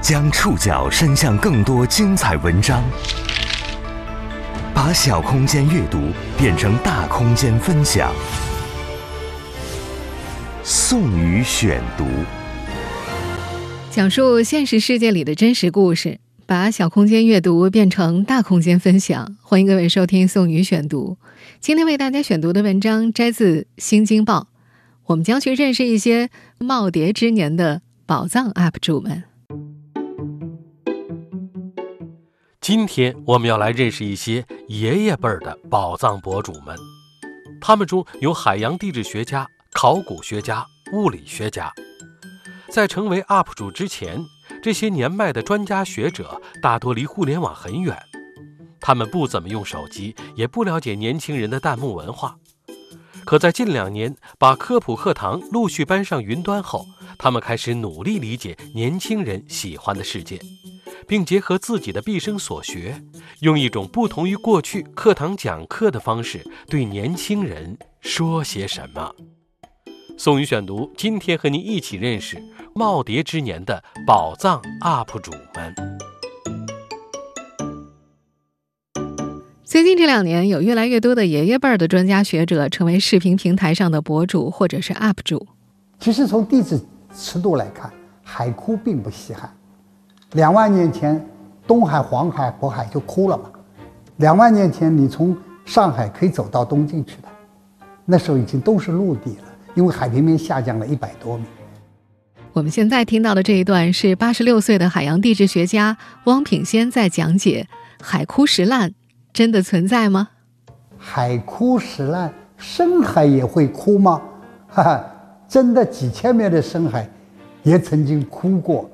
将触角伸向更多精彩文章，把小空间阅读变成大空间分享。宋宇选读，讲述现实世界里的真实故事，把小空间阅读变成大空间分享。欢迎各位收听宋宇选读。今天为大家选读的文章摘自《新京报》，我们将去认识一些耄耋之年的宝藏 UP 主们。今天我们要来认识一些爷爷辈儿的宝藏博主们，他们中有海洋地质学家、考古学家、物理学家。在成为 UP 主之前，这些年迈的专家学者大多离互联网很远，他们不怎么用手机，也不了解年轻人的弹幕文化。可在近两年把科普课堂陆续搬上云端后，他们开始努力理解年轻人喜欢的世界。并结合自己的毕生所学，用一种不同于过去课堂讲课的方式，对年轻人说些什么。宋宇选读，今天和您一起认识耄耋之年的宝藏 UP 主们。最近这两年，有越来越多的爷爷辈儿的专家学者成为视频平台上的博主或者是 UP 主。其实从地质尺度来看，海枯并不稀罕。两万年前，东海、黄海、渤海就枯了嘛。两万年前，你从上海可以走到东京去的，那时候已经都是陆地了，因为海平面下降了一百多米。我们现在听到的这一段是八十六岁的海洋地质学家汪品先在讲解：海枯石烂真的存在吗？海枯石烂，深海也会枯吗？哈哈，真的几千米的深海也曾经枯过。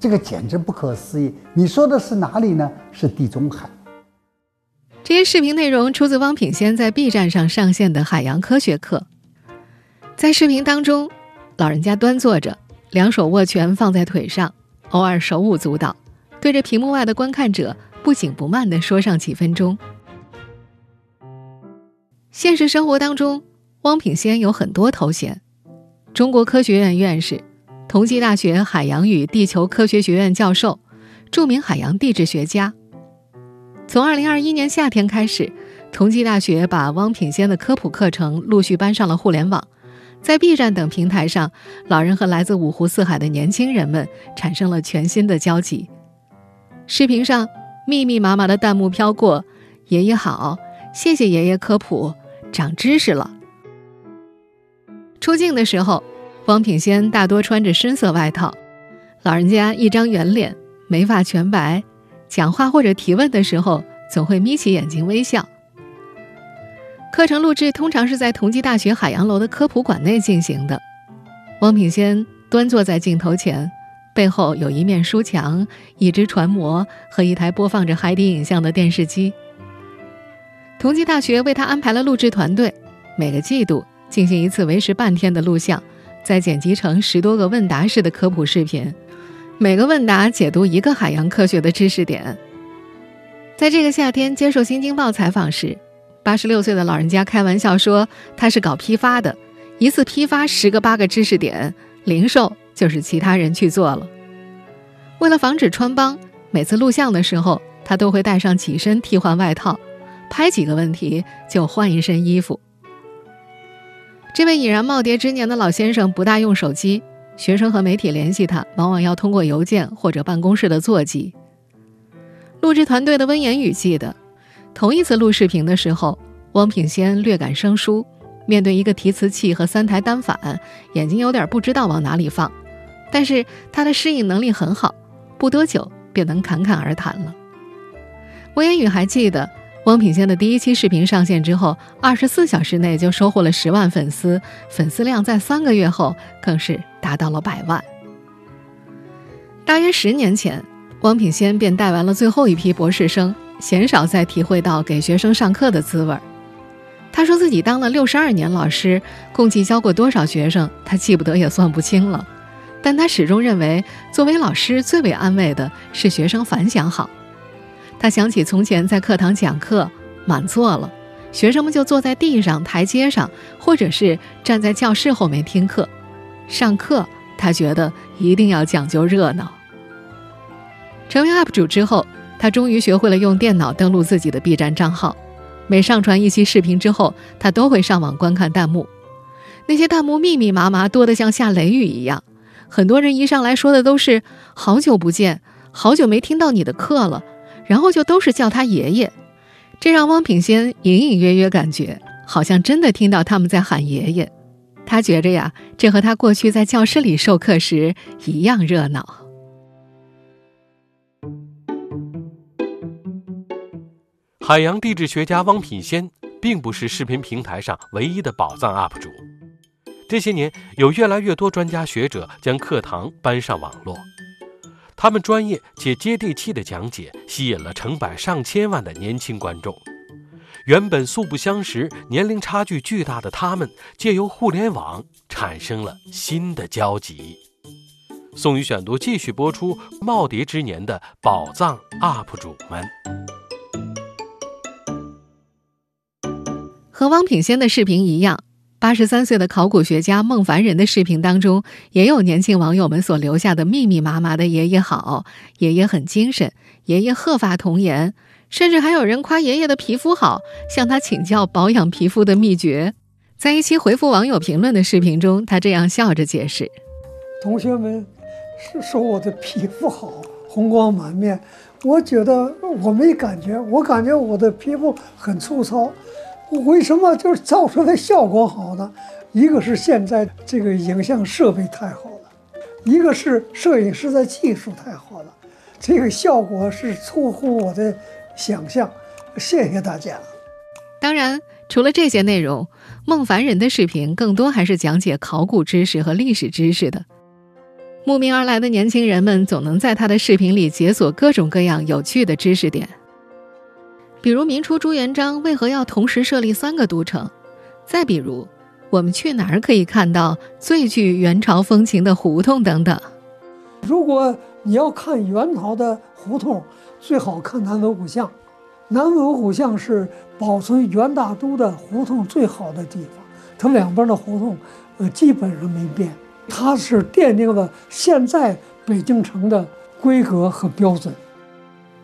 这个简直不可思议！你说的是哪里呢？是地中海。这些视频内容出自汪品先在 B 站上上线的海洋科学课。在视频当中，老人家端坐着，两手握拳放在腿上，偶尔手舞足蹈，对着屏幕外的观看者不紧不慢地说上几分钟。现实生活当中，汪品先有很多头衔：中国科学院院士。同济大学海洋与地球科学学院教授，著名海洋地质学家。从二零二一年夏天开始，同济大学把汪品先的科普课程陆续搬上了互联网，在 B 站等平台上，老人和来自五湖四海的年轻人们产生了全新的交集。视频上密密麻麻的弹幕飘过：“爷爷好，谢谢爷爷科普，长知识了。”出镜的时候。汪品先大多穿着深色外套，老人家一张圆脸，眉发全白，讲话或者提问的时候总会眯起眼睛微笑。课程录制通常是在同济大学海洋楼的科普馆内进行的。汪品先端坐在镜头前，背后有一面书墙、一只船模和一台播放着海底影像的电视机。同济大学为他安排了录制团队，每个季度进行一次为时半天的录像。再剪辑成十多个问答式的科普视频，每个问答解读一个海洋科学的知识点。在这个夏天接受《新京报》采访时，八十六岁的老人家开玩笑说：“他是搞批发的，一次批发十个八个知识点，零售就是其他人去做了。”为了防止穿帮，每次录像的时候，他都会带上几身替换外套，拍几个问题就换一身衣服。这位已然耄耋之年的老先生不大用手机，学生和媒体联系他，往往要通过邮件或者办公室的座机。录制团队的温言语记得，头一次录视频的时候，汪品先略感生疏，面对一个提词器和三台单反，眼睛有点不知道往哪里放。但是他的适应能力很好，不多久便能侃侃而谈了。温言语还记得。汪品先的第一期视频上线之后，二十四小时内就收获了十万粉丝，粉丝量在三个月后更是达到了百万。大约十年前，汪品先便带完了最后一批博士生，鲜少再体会到给学生上课的滋味。他说自己当了六十二年老师，共计教过多少学生，他记不得也算不清了。但他始终认为，作为老师最为安慰的是学生反响好。他想起从前在课堂讲课，满座了，学生们就坐在地上、台阶上，或者是站在教室后面听课。上课，他觉得一定要讲究热闹。成为 UP 主之后，他终于学会了用电脑登录自己的 B 站账号。每上传一期视频之后，他都会上网观看弹幕。那些弹幕密密麻麻，多得像下雷雨一样。很多人一上来说的都是“好久不见，好久没听到你的课了”，然后就都是叫他爷爷。这让汪品仙隐隐约约感觉，好像真的听到他们在喊爷爷。他觉着呀，这和他过去在教室里授课时一样热闹。海洋地质学家汪品仙并不是视频平台上唯一的宝藏 UP 主。这些年，有越来越多专家学者将课堂搬上网络，他们专业且接地气的讲解吸引了成百上千万的年轻观众。原本素不相识、年龄差距巨大的他们，借由互联网产生了新的交集。宋宇选读继续播出耄耋之年的宝藏 UP 主们。和汪品仙的视频一样，八十三岁的考古学家孟凡仁的视频当中，也有年轻网友们所留下的密密麻麻的“爷爷好”，爷爷很精神，爷爷鹤发童颜，甚至还有人夸爷爷的皮肤好，向他请教保养皮肤的秘诀。在一期回复网友评论的视频中，他这样笑着解释：“同学们是说我的皮肤好，红光满面，我觉得我没感觉，我感觉我的皮肤很粗糙。”为什么就是造出来效果好呢？一个是现在这个影像设备太好了，一个是摄影师的技术太好了，这个效果是出乎我的想象。谢谢大家。当然，除了这些内容，孟凡人的视频更多还是讲解考古知识和历史知识的。慕名而来的年轻人们总能在他的视频里解锁各种各样有趣的知识点。比如明初朱元璋为何要同时设立三个都城？再比如，我们去哪儿可以看到最具元朝风情的胡同等等？如果你要看元朝的胡同，最好看南锣鼓巷。南锣鼓巷是保存元大都的胡同最好的地方，它两边的胡同，呃，基本上没变。它是奠定了现在北京城的规格和标准。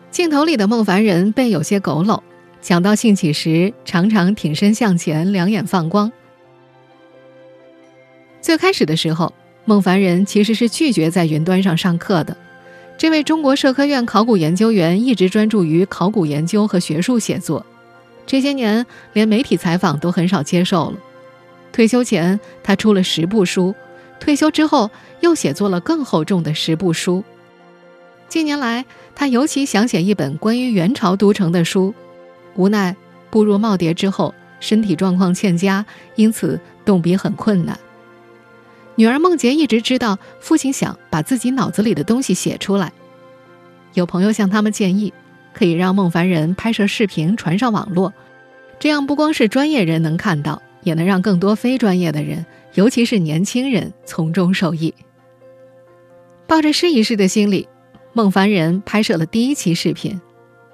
镜头里的孟凡人背有些佝偻，讲到兴起时常常挺身向前，两眼放光。最开始的时候，孟凡人其实是拒绝在云端上上课的。这位中国社科院考古研究员一直专注于考古研究和学术写作，这些年连媒体采访都很少接受了。退休前，他出了十部书；退休之后，又写作了更厚重的十部书。近年来，他尤其想写一本关于元朝都城的书，无奈步入耄耋之后，身体状况欠佳，因此动笔很困难。女儿孟洁一直知道父亲想把自己脑子里的东西写出来，有朋友向他们建议，可以让孟凡人拍摄视频传上网络，这样不光是专业人能看到，也能让更多非专业的人，尤其是年轻人从中受益。抱着试一试的心理。孟凡人拍摄了第一期视频，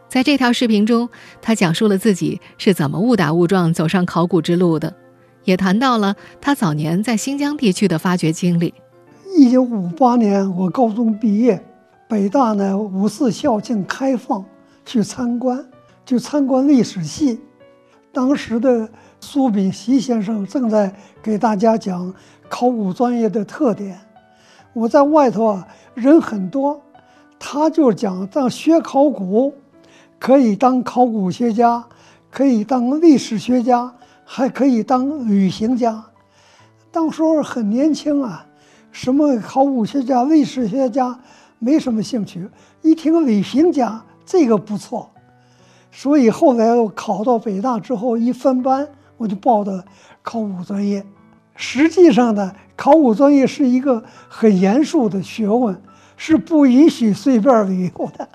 在这条视频中，他讲述了自己是怎么误打误撞走上考古之路的，也谈到了他早年在新疆地区的发掘经历。一九五八年，我高中毕业，北大呢五四校庆开放去参观，就参观历史系。当时的苏秉琦先生正在给大家讲考古专业的特点，我在外头啊，人很多。他就讲，当学考古，可以当考古学家，可以当历史学家，还可以当旅行家。当时候很年轻啊，什么考古学家、历史学家没什么兴趣。一听旅行家，这个不错。所以后来我考到北大之后，一分班我就报的考古专业。实际上呢，考古专业是一个很严肃的学问。是不允许随便旅游的。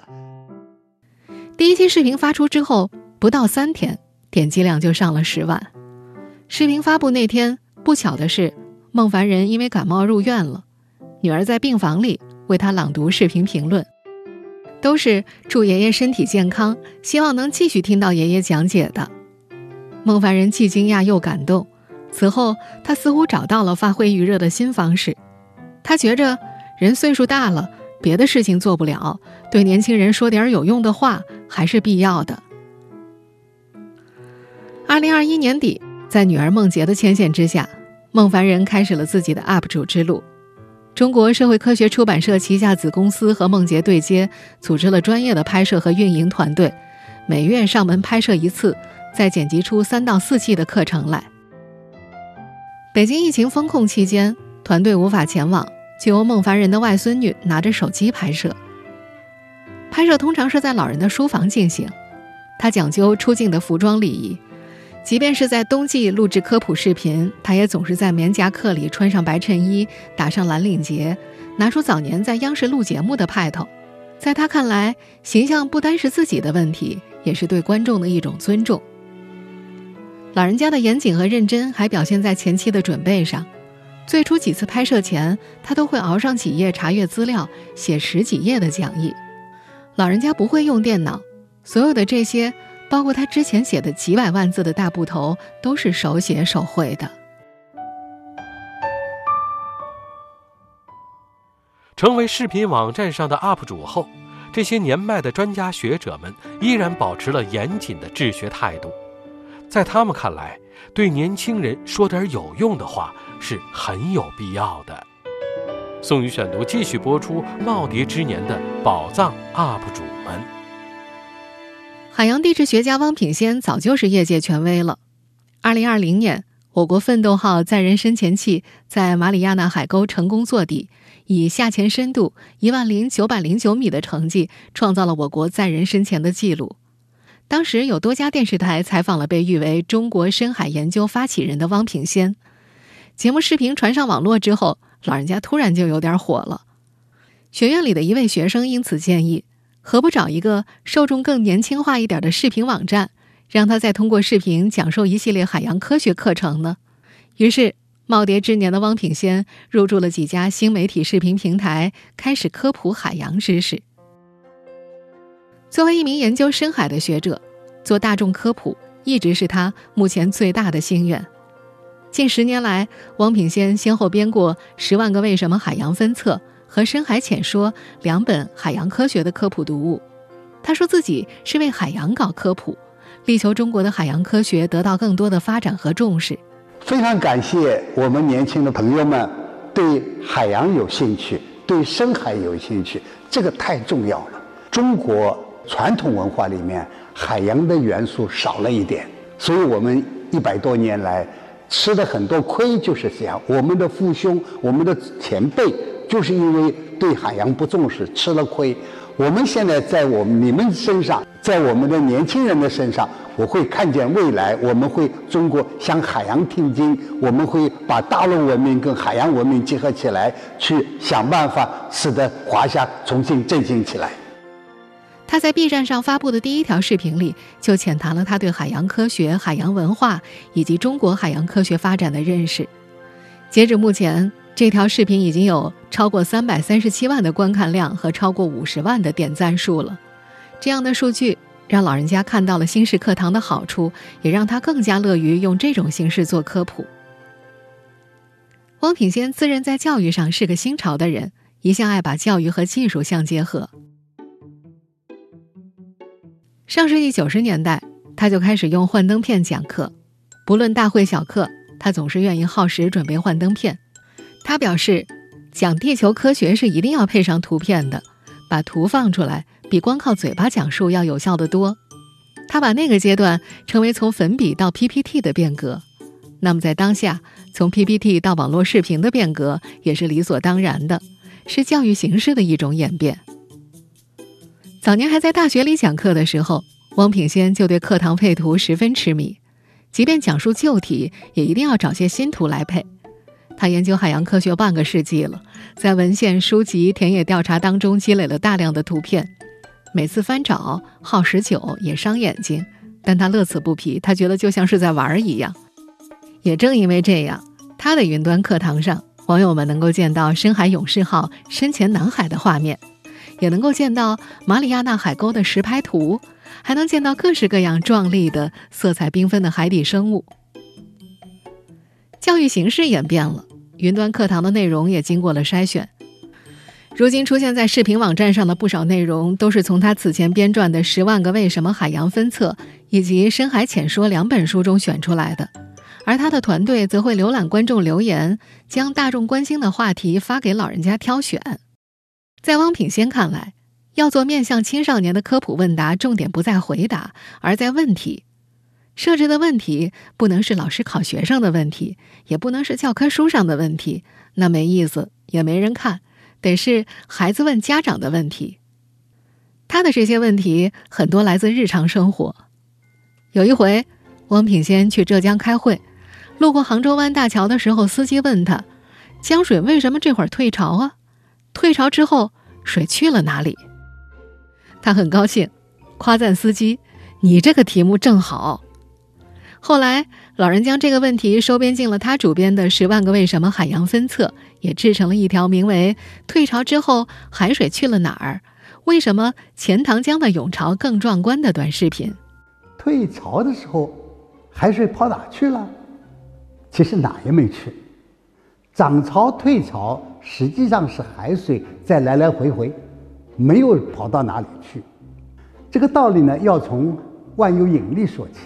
第一期视频发出之后，不到三天，点击量就上了十万。视频发布那天，不巧的是，孟凡人因为感冒入院了，女儿在病房里为他朗读视频评论，都是祝爷爷身体健康，希望能继续听到爷爷讲解的。孟凡人既惊讶又感动。此后，他似乎找到了发挥余热的新方式。他觉着。人岁数大了，别的事情做不了，对年轻人说点有用的话还是必要的。二零二一年底，在女儿孟洁的牵线之下，孟凡仁开始了自己的 UP 主之路。中国社会科学出版社旗下子公司和孟洁对接，组织了专业的拍摄和运营团队，每月上门拍摄一次，再剪辑出三到四季的课程来。北京疫情封控期间，团队无法前往，就由孟凡仁的外孙女拿着手机拍摄。拍摄通常是在老人的书房进行，他讲究出镜的服装礼仪。即便是在冬季录制科普视频，他也总是在棉夹克里穿上白衬衣，打上蓝领结，拿出早年在央视录节目的派头。在他看来，形象不单是自己的问题，也是对观众的一种尊重。老人家的严谨和认真还表现在前期的准备上。最初几次拍摄前，他都会熬上几夜查阅资料，写十几页的讲义。老人家不会用电脑，所有的这些。包括他之前写的几百万字的大部头，都是手写手绘的。成为视频网站上的 UP 主后，这些年迈的专家学者们依然保持了严谨的治学态度。在他们看来，对年轻人说点有用的话是很有必要的。宋宇选读继续播出《耄耋之年的宝藏 UP 主们》。海洋地质学家汪品先早就是业界权威了。二零二零年，我国奋斗号载人深潜器在马里亚纳海沟成功坐底，以下潜深度一万零九百零九米的成绩，创造了我国载人深潜的记录。当时有多家电视台采访了被誉为中国深海研究发起人的汪品先。节目视频传上网络之后，老人家突然就有点火了。学院里的一位学生因此建议。何不找一个受众更年轻化一点的视频网站，让他再通过视频讲授一系列海洋科学课程呢？于是，耄耋之年的汪品先入驻了几家新媒体视频平台，开始科普海洋知识。作为一名研究深海的学者，做大众科普一直是他目前最大的心愿。近十年来，汪品先先后编过《十万个为什么》海洋分册。和《深海浅说》两本海洋科学的科普读物，他说自己是为海洋搞科普，力求中国的海洋科学得到更多的发展和重视。非常感谢我们年轻的朋友们对海洋有兴趣，对深海有兴趣，这个太重要了。中国传统文化里面海洋的元素少了一点，所以我们一百多年来吃的很多亏就是这样。我们的父兄，我们的前辈。就是因为对海洋不重视，吃了亏。我们现在在我们你们身上，在我们的年轻人的身上，我会看见未来。我们会中国向海洋听经，我们会把大陆文明跟海洋文明结合起来，去想办法使得华夏重新振兴起来。他在 B 站上发布的第一条视频里，就浅谈了他对海洋科学、海洋文化以及中国海洋科学发展的认识。截止目前。这条视频已经有超过三百三十七万的观看量和超过五十万的点赞数了。这样的数据让老人家看到了新式课堂的好处，也让他更加乐于用这种形式做科普。汪品先自认在教育上是个新潮的人，一向爱把教育和技术相结合。上世纪九十年代，他就开始用幻灯片讲课，不论大会小课，他总是愿意耗时准备幻灯片。他表示，讲地球科学是一定要配上图片的，把图放出来比光靠嘴巴讲述要有效的多。他把那个阶段称为从粉笔到 PPT 的变革。那么在当下，从 PPT 到网络视频的变革也是理所当然的，是教育形式的一种演变。早年还在大学里讲课的时候，汪品先就对课堂配图十分痴迷，即便讲述旧题，也一定要找些新图来配。他研究海洋科学半个世纪了，在文献、书籍、田野调查当中积累了大量的图片，每次翻找耗时久也伤眼睛，但他乐此不疲，他觉得就像是在玩儿一样。也正因为这样，他的云端课堂上，网友们能够见到深海勇士号深潜南海的画面，也能够见到马里亚纳海沟的实拍图，还能见到各式各样壮丽的、色彩缤纷的海底生物。教育形式演变了。云端课堂的内容也经过了筛选。如今出现在视频网站上的不少内容，都是从他此前编撰的《十万个为什么海洋分册》以及《深海浅说》两本书中选出来的。而他的团队则会浏览观众留言，将大众关心的话题发给老人家挑选。在汪品先看来，要做面向青少年的科普问答，重点不在回答，而在问题。设置的问题不能是老师考学生的问题，也不能是教科书上的问题，那没意思，也没人看。得是孩子问家长的问题。他的这些问题很多来自日常生活。有一回，汪品先去浙江开会，路过杭州湾大桥的时候，司机问他：“江水为什么这会儿退潮啊？退潮之后，水去了哪里？”他很高兴，夸赞司机：“你这个题目正好。”后来，老人将这个问题收编进了他主编的《十万个为什么海洋分册》，也制成了一条名为《退潮之后海水去了哪儿？为什么钱塘江的涌潮更壮观》的短视频。退潮的时候，海水跑哪去了？其实哪也没去。涨潮、退潮实际上是海水在来来回回，没有跑到哪里去。这个道理呢，要从万有引力说起。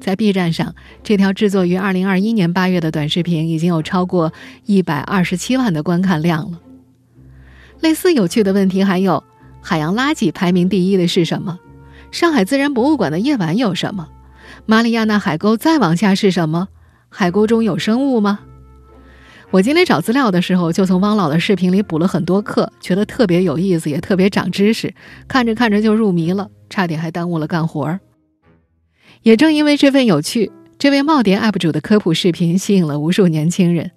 在 B 站上，这条制作于二零二一年八月的短视频已经有超过一百二十七万的观看量了。类似有趣的问题还有：海洋垃圾排名第一的是什么？上海自然博物馆的夜晚有什么？马里亚纳海沟再往下是什么？海沟中有生物吗？我今天找资料的时候，就从汪老的视频里补了很多课，觉得特别有意思，也特别长知识。看着看着就入迷了，差点还耽误了干活儿。也正因为这份有趣，这位耄耋 UP 主的科普视频吸引了无数年轻人。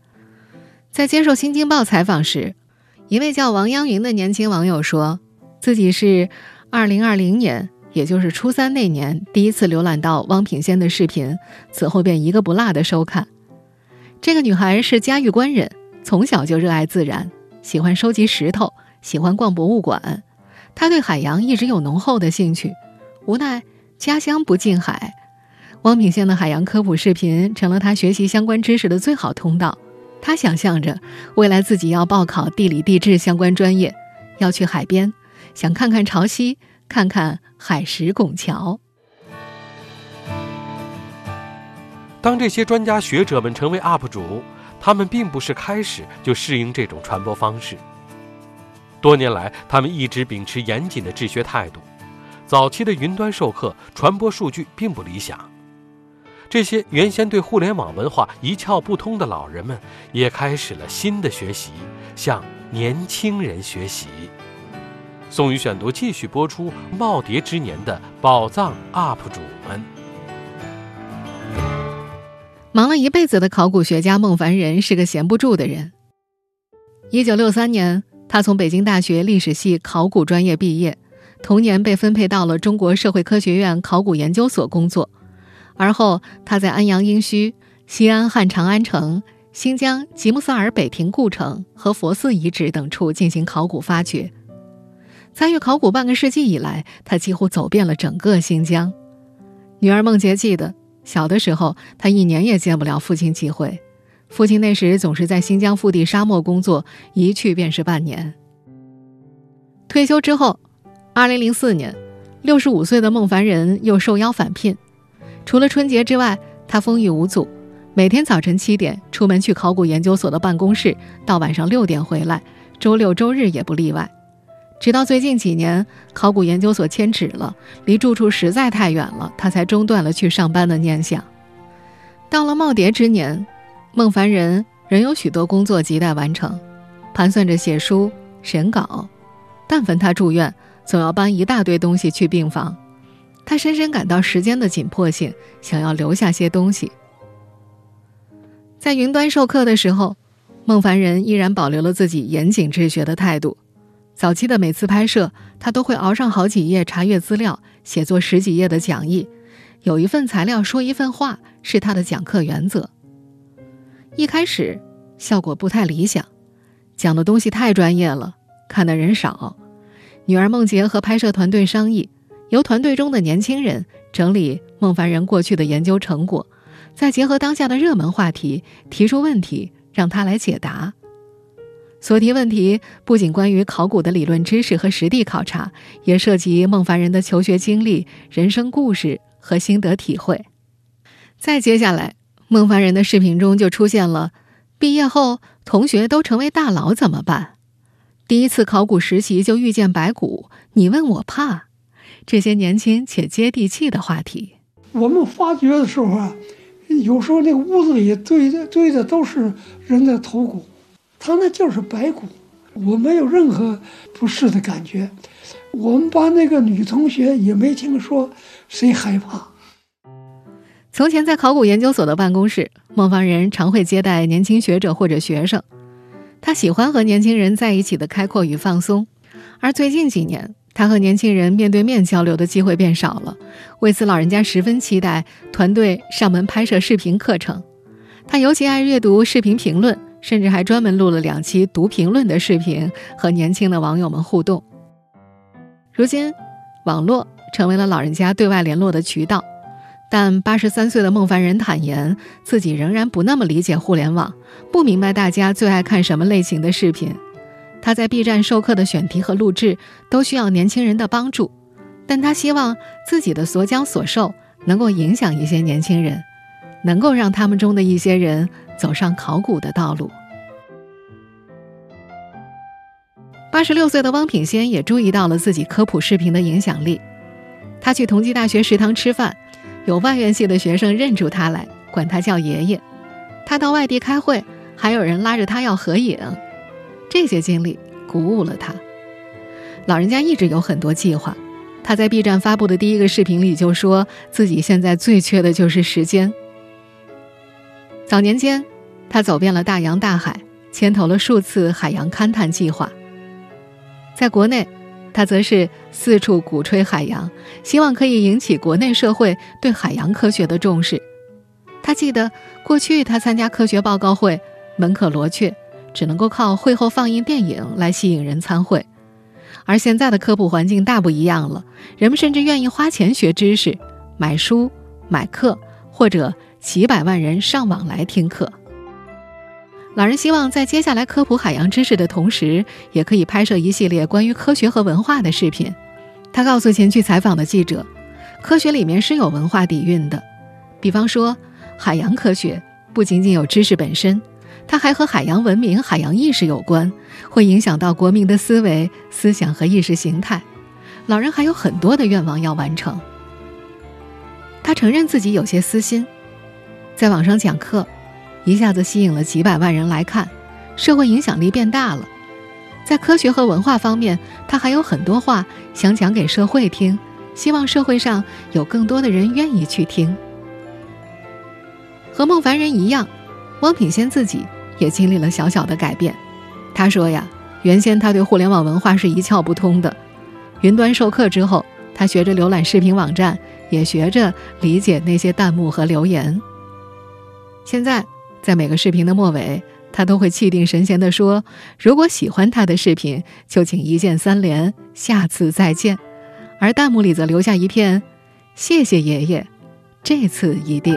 在接受《新京报》采访时，一位叫王央云的年轻网友说，自己是2020年，也就是初三那年，第一次浏览到汪品先的视频，此后便一个不落的收看。这个女孩是嘉峪关人，从小就热爱自然，喜欢收集石头，喜欢逛博物馆。她对海洋一直有浓厚的兴趣，无奈。家乡不近海，汪品先的海洋科普视频成了她学习相关知识的最好通道。她想象着未来自己要报考地理地质相关专业，要去海边，想看看潮汐，看看海石拱桥。当这些专家学者们成为 UP 主，他们并不是开始就适应这种传播方式。多年来，他们一直秉持严谨的治学态度。早期的云端授课传播数据并不理想，这些原先对互联网文化一窍不通的老人们也开始了新的学习，向年轻人学习。宋宇选读继续播出耄耋之年的宝藏 UP 主们。忙了一辈子的考古学家孟凡仁是个闲不住的人。一九六三年，他从北京大学历史系考古专业毕业。同年被分配到了中国社会科学院考古研究所工作，而后他在安阳殷墟、西安汉长安城、新疆吉木萨尔北亭故城和佛寺遗址等处进行考古发掘。参与考古半个世纪以来，他几乎走遍了整个新疆。女儿孟洁记得，小的时候他一年也见不了父亲几回，父亲那时总是在新疆腹地沙漠工作，一去便是半年。退休之后。二零零四年，六十五岁的孟凡仁又受邀返聘。除了春节之外，他风雨无阻，每天早晨七点出门去考古研究所的办公室，到晚上六点回来，周六周日也不例外。直到最近几年，考古研究所迁址了，离住处实在太远了，他才中断了去上班的念想。到了耄耋之年，孟凡人仍有许多工作亟待完成，盘算着写书、审稿。但凡他住院，总要搬一大堆东西去病房，他深深感到时间的紧迫性，想要留下些东西。在云端授课的时候，孟凡人依然保留了自己严谨治学的态度。早期的每次拍摄，他都会熬上好几页查阅资料，写作十几页的讲义。有一份材料说一份话，是他的讲课原则。一开始效果不太理想，讲的东西太专业了，看的人少。女儿孟洁和拍摄团队商议，由团队中的年轻人整理孟凡仁过去的研究成果，再结合当下的热门话题提出问题，让他来解答。所提问题不仅关于考古的理论知识和实地考察，也涉及孟凡人的求学经历、人生故事和心得体会。再接下来，孟凡人的视频中就出现了：毕业后同学都成为大佬怎么办？第一次考古实习就遇见白骨，你问我怕？这些年轻且接地气的话题。我们发掘的时候啊，有时候那个屋子里堆的堆的都是人的头骨。他那就是白骨，我没有任何不适的感觉。我们班那个女同学也没听说谁害怕。从前在考古研究所的办公室，孟凡人常会接待年轻学者或者学生。他喜欢和年轻人在一起的开阔与放松，而最近几年，他和年轻人面对面交流的机会变少了。为此，老人家十分期待团队上门拍摄视频课程。他尤其爱阅读视频评论。甚至还专门录了两期读评论的视频，和年轻的网友们互动。如今，网络成为了老人家对外联络的渠道，但八十三岁的孟凡人坦言，自己仍然不那么理解互联网，不明白大家最爱看什么类型的视频。他在 B 站授课的选题和录制都需要年轻人的帮助，但他希望自己的所讲所授能够影响一些年轻人，能够让他们中的一些人。走上考古的道路。八十六岁的汪品仙也注意到了自己科普视频的影响力。他去同济大学食堂吃饭，有外院系的学生认出他来，管他叫爷爷。他到外地开会，还有人拉着他要合影。这些经历鼓舞了他。老人家一直有很多计划。他在 B 站发布的第一个视频里就说自己现在最缺的就是时间。早年间，他走遍了大洋大海，牵头了数次海洋勘探计划。在国内，他则是四处鼓吹海洋，希望可以引起国内社会对海洋科学的重视。他记得过去他参加科学报告会门可罗雀，只能够靠会后放映电影来吸引人参会。而现在的科普环境大不一样了，人们甚至愿意花钱学知识，买书、买课或者。几百万人上网来听课。老人希望在接下来科普海洋知识的同时，也可以拍摄一系列关于科学和文化的视频。他告诉前去采访的记者，科学里面是有文化底蕴的。比方说，海洋科学不仅仅有知识本身，它还和海洋文明、海洋意识有关，会影响到国民的思维、思想和意识形态。老人还有很多的愿望要完成。他承认自己有些私心。在网上讲课，一下子吸引了几百万人来看，社会影响力变大了。在科学和文化方面，他还有很多话想讲给社会听，希望社会上有更多的人愿意去听。和孟凡人一样，汪品仙自己也经历了小小的改变。他说呀，原先他对互联网文化是一窍不通的，云端授课之后，他学着浏览视频网站，也学着理解那些弹幕和留言。现在，在每个视频的末尾，他都会气定神闲地说：“如果喜欢他的视频，就请一键三连，下次再见。”而弹幕里则留下一片：“谢谢爷爷，这次一定。”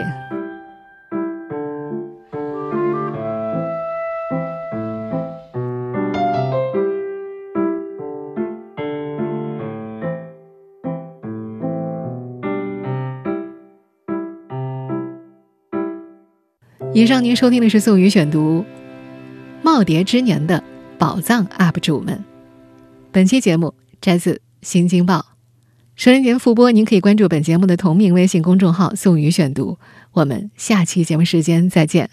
以上您收听的是宋宇选读《耄耋之年的宝藏 UP 主们》。本期节目摘自《新京报》，收音节复播，您可以关注本节目的同名微信公众号“宋宇选读”。我们下期节目时间再见。